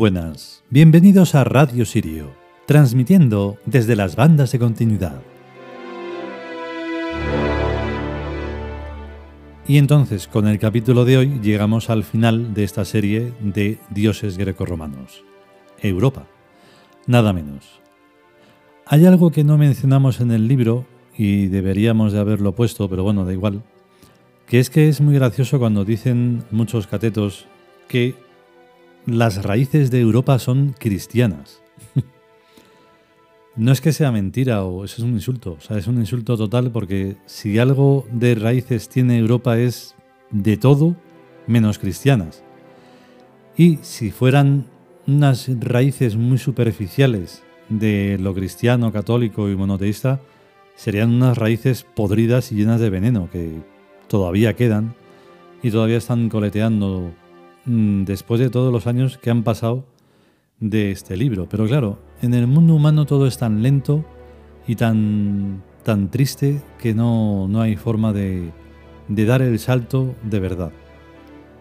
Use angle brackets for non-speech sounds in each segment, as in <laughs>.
Buenas, bienvenidos a Radio Sirio, transmitiendo desde las bandas de continuidad. Y entonces, con el capítulo de hoy, llegamos al final de esta serie de dioses grecorromanos. Europa, nada menos. Hay algo que no mencionamos en el libro y deberíamos de haberlo puesto, pero bueno, da igual, que es que es muy gracioso cuando dicen muchos catetos que las raíces de Europa son cristianas. no es que sea mentira o eso es un insulto, o sea, es un insulto total porque si algo de raíces tiene Europa es de todo menos cristianas. Y si fueran unas raíces muy superficiales de lo cristiano, católico y monoteísta, serían unas raíces podridas y llenas de veneno que todavía quedan y todavía están coleteando después de todos los años que han pasado de este libro. Pero claro, en el mundo humano todo es tan lento y tan, tan triste que no, no hay forma de, de dar el salto de verdad.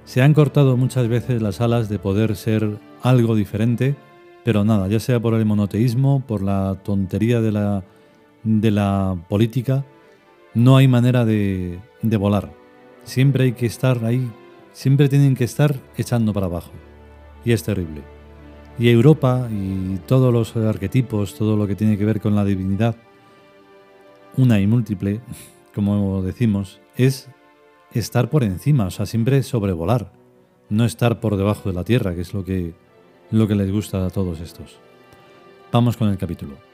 Se han cortado muchas veces las alas de poder ser algo diferente, pero nada, ya sea por el monoteísmo, por la tontería de la, de la política, no hay manera de, de volar. Siempre hay que estar ahí siempre tienen que estar echando para abajo. Y es terrible. Y Europa y todos los arquetipos, todo lo que tiene que ver con la divinidad, una y múltiple, <laughs> como decimos, es estar por encima, o sea, siempre sobrevolar, no estar por debajo de la tierra, que es lo que, lo que les gusta a todos estos. Vamos con el capítulo.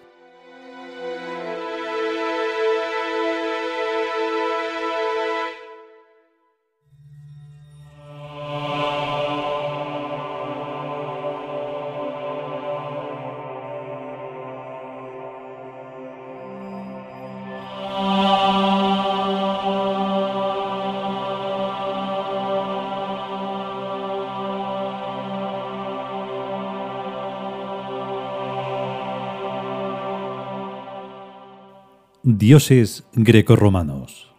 Dioses grecorromanos.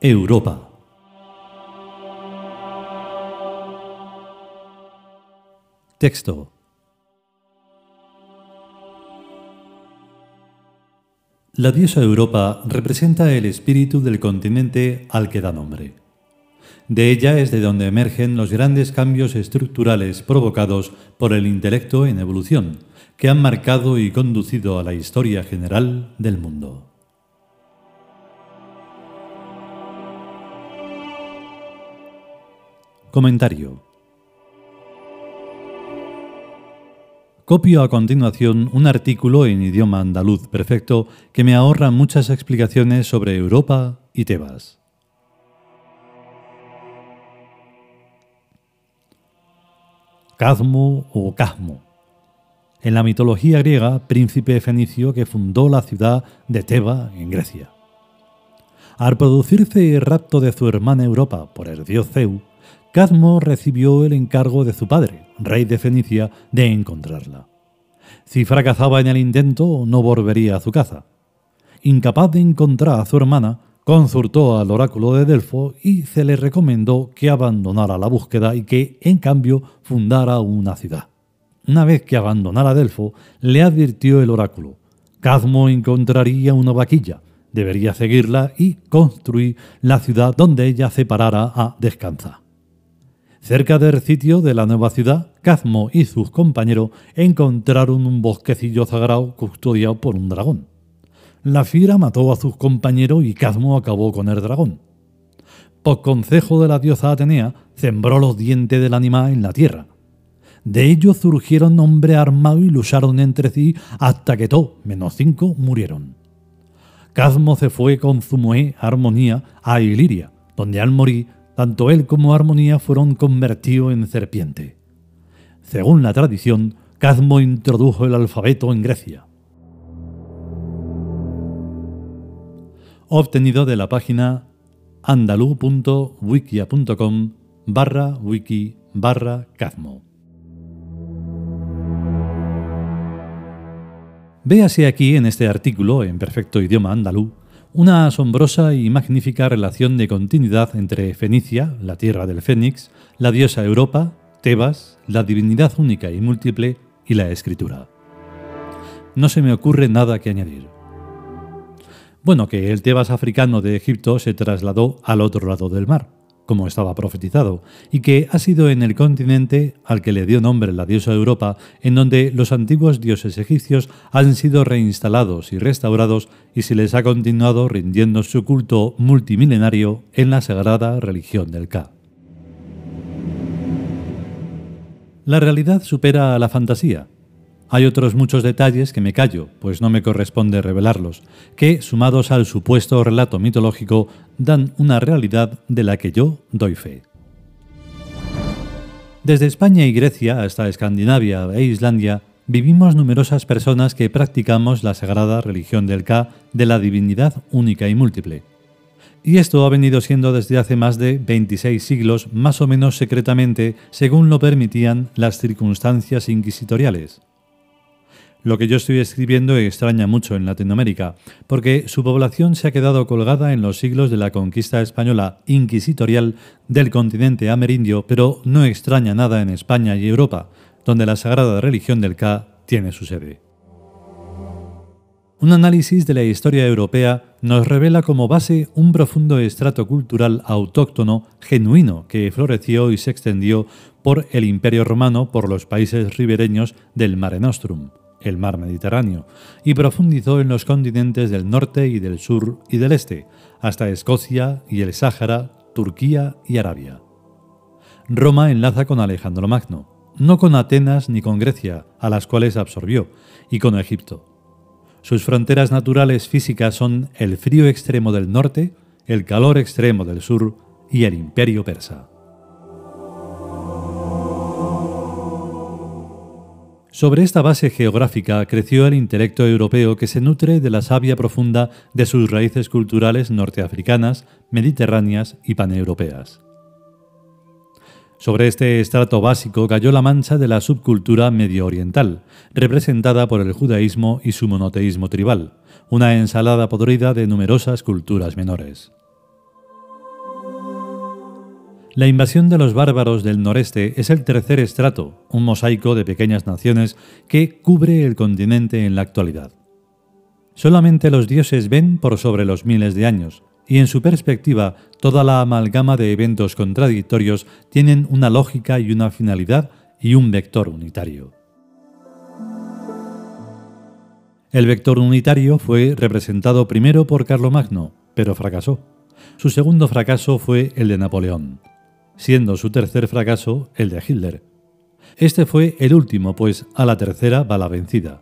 Europa. Texto. La diosa Europa representa el espíritu del continente al que da nombre. De ella es de donde emergen los grandes cambios estructurales provocados por el intelecto en evolución, que han marcado y conducido a la historia general del mundo. Comentario. Copio a continuación un artículo en idioma andaluz perfecto que me ahorra muchas explicaciones sobre Europa y Tebas. Cadmo o Casmo. En la mitología griega, príncipe fenicio que fundó la ciudad de Teba, en Grecia. Al producirse el rapto de su hermana Europa por el dios Zeus, Cadmo recibió el encargo de su padre, rey de Fenicia, de encontrarla. Si fracasaba en el intento, no volvería a su casa. Incapaz de encontrar a su hermana, consultó al oráculo de Delfo y se le recomendó que abandonara la búsqueda y que, en cambio, fundara una ciudad. Una vez que abandonara Delfo, le advirtió el oráculo. Cadmo encontraría una vaquilla, debería seguirla y construir la ciudad donde ella se parara a descansar. Cerca del sitio de la nueva ciudad, Cadmo y sus compañeros encontraron un bosquecillo sagrado custodiado por un dragón. La fiera mató a sus compañeros y Cadmo acabó con el dragón. Por consejo de la diosa Atenea, sembró los dientes del animal en la tierra. De ellos surgieron hombres armados y lucharon entre sí hasta que todos, menos cinco, murieron. Cadmo se fue con mujer Armonía a Iliria, donde al morir, tanto él como Armonía fueron convertidos en serpiente. Según la tradición, Cadmo introdujo el alfabeto en Grecia. Obtenido de la página andaluz.wikia.com barra wiki barra Cazmo. Véase aquí en este artículo en perfecto idioma andaluz una asombrosa y magnífica relación de continuidad entre Fenicia, la tierra del Fénix, la diosa Europa, Tebas, la divinidad única y múltiple y la escritura. No se me ocurre nada que añadir. Bueno, que el Tebas africano de Egipto se trasladó al otro lado del mar, como estaba profetizado, y que ha sido en el continente al que le dio nombre la diosa Europa, en donde los antiguos dioses egipcios han sido reinstalados y restaurados y se les ha continuado rindiendo su culto multimilenario en la sagrada religión del Ka. La realidad supera a la fantasía, hay otros muchos detalles que me callo, pues no me corresponde revelarlos, que, sumados al supuesto relato mitológico, dan una realidad de la que yo doy fe. Desde España y Grecia hasta Escandinavia e Islandia, vivimos numerosas personas que practicamos la sagrada religión del Ka de la divinidad única y múltiple. Y esto ha venido siendo desde hace más de 26 siglos, más o menos secretamente, según lo permitían las circunstancias inquisitoriales. Lo que yo estoy escribiendo extraña mucho en Latinoamérica, porque su población se ha quedado colgada en los siglos de la conquista española inquisitorial del continente amerindio, pero no extraña nada en España y Europa, donde la sagrada religión del Ka tiene su sede. Un análisis de la historia europea nos revela como base un profundo estrato cultural autóctono genuino que floreció y se extendió por el Imperio romano por los países ribereños del Mare Nostrum el mar Mediterráneo, y profundizó en los continentes del norte y del sur y del este, hasta Escocia y el Sáhara, Turquía y Arabia. Roma enlaza con Alejandro Magno, no con Atenas ni con Grecia, a las cuales absorbió, y con Egipto. Sus fronteras naturales físicas son el frío extremo del norte, el calor extremo del sur y el imperio persa. Sobre esta base geográfica creció el intelecto europeo que se nutre de la savia profunda de sus raíces culturales norteafricanas, mediterráneas y paneuropeas. Sobre este estrato básico cayó la mancha de la subcultura medio oriental, representada por el judaísmo y su monoteísmo tribal, una ensalada podrida de numerosas culturas menores. La invasión de los bárbaros del noreste es el tercer estrato, un mosaico de pequeñas naciones que cubre el continente en la actualidad. Solamente los dioses ven por sobre los miles de años, y en su perspectiva toda la amalgama de eventos contradictorios tienen una lógica y una finalidad y un vector unitario. El vector unitario fue representado primero por Carlomagno, pero fracasó. Su segundo fracaso fue el de Napoleón siendo su tercer fracaso el de Hitler. Este fue el último, pues a la tercera va la vencida.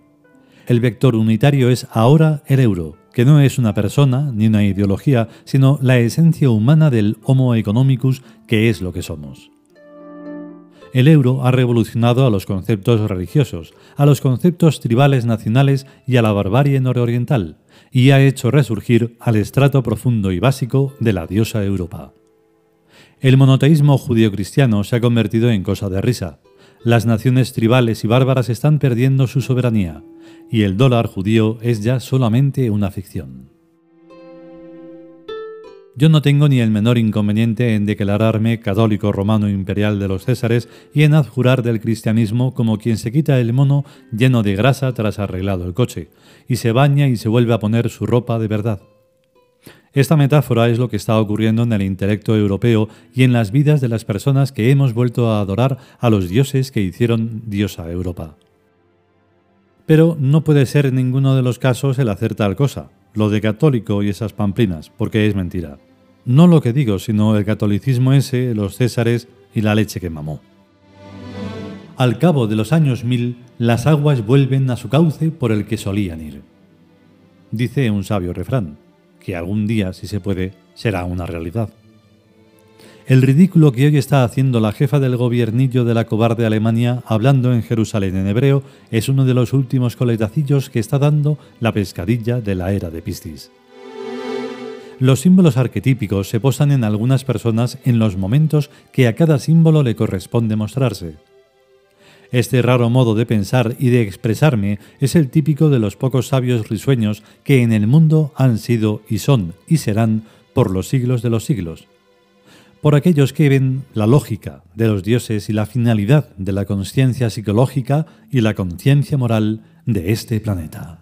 El vector unitario es ahora el euro, que no es una persona ni una ideología, sino la esencia humana del Homo economicus, que es lo que somos. El euro ha revolucionado a los conceptos religiosos, a los conceptos tribales nacionales y a la barbarie nororiental, y ha hecho resurgir al estrato profundo y básico de la diosa Europa. El monoteísmo judío-cristiano se ha convertido en cosa de risa. Las naciones tribales y bárbaras están perdiendo su soberanía, y el dólar judío es ya solamente una ficción. Yo no tengo ni el menor inconveniente en declararme católico romano imperial de los Césares y en adjurar del cristianismo como quien se quita el mono lleno de grasa tras arreglado el coche, y se baña y se vuelve a poner su ropa de verdad. Esta metáfora es lo que está ocurriendo en el intelecto europeo y en las vidas de las personas que hemos vuelto a adorar a los dioses que hicieron diosa Europa. Pero no puede ser en ninguno de los casos el hacer tal cosa, lo de católico y esas pamplinas, porque es mentira. No lo que digo, sino el catolicismo ese, los césares y la leche que mamó. Al cabo de los años mil, las aguas vuelven a su cauce por el que solían ir. Dice un sabio refrán que algún día, si se puede, será una realidad. El ridículo que hoy está haciendo la jefa del gobiernillo de la cobarde Alemania hablando en Jerusalén en hebreo es uno de los últimos coletacillos que está dando la pescadilla de la era de Piscis. Los símbolos arquetípicos se posan en algunas personas en los momentos que a cada símbolo le corresponde mostrarse. Este raro modo de pensar y de expresarme es el típico de los pocos sabios risueños que en el mundo han sido y son y serán por los siglos de los siglos. Por aquellos que ven la lógica de los dioses y la finalidad de la conciencia psicológica y la conciencia moral de este planeta.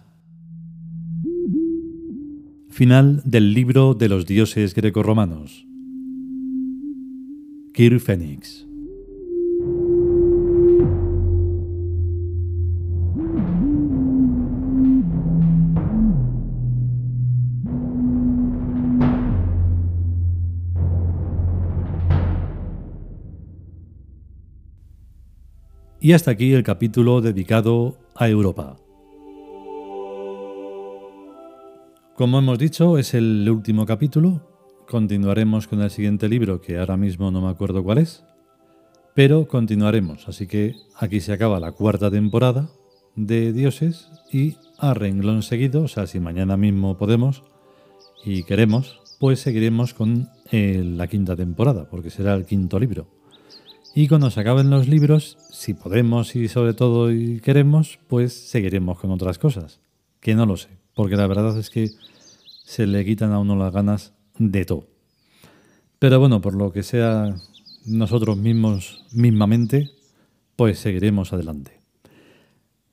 Final del libro de los dioses grecorromanos. Kir Phoenix. Y hasta aquí el capítulo dedicado a Europa. Como hemos dicho, es el último capítulo. Continuaremos con el siguiente libro, que ahora mismo no me acuerdo cuál es. Pero continuaremos, así que aquí se acaba la cuarta temporada de Dioses y a renglón seguido, o sea, si mañana mismo podemos y queremos, pues seguiremos con eh, la quinta temporada, porque será el quinto libro. Y cuando se acaben los libros, si podemos y sobre todo y queremos, pues seguiremos con otras cosas. Que no lo sé, porque la verdad es que se le quitan a uno las ganas de todo. Pero bueno, por lo que sea nosotros mismos mismamente, pues seguiremos adelante.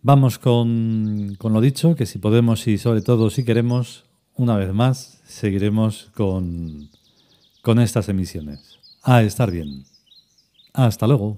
Vamos con, con lo dicho, que si podemos y sobre todo si queremos, una vez más, seguiremos con, con estas emisiones. A estar bien. Hasta luego.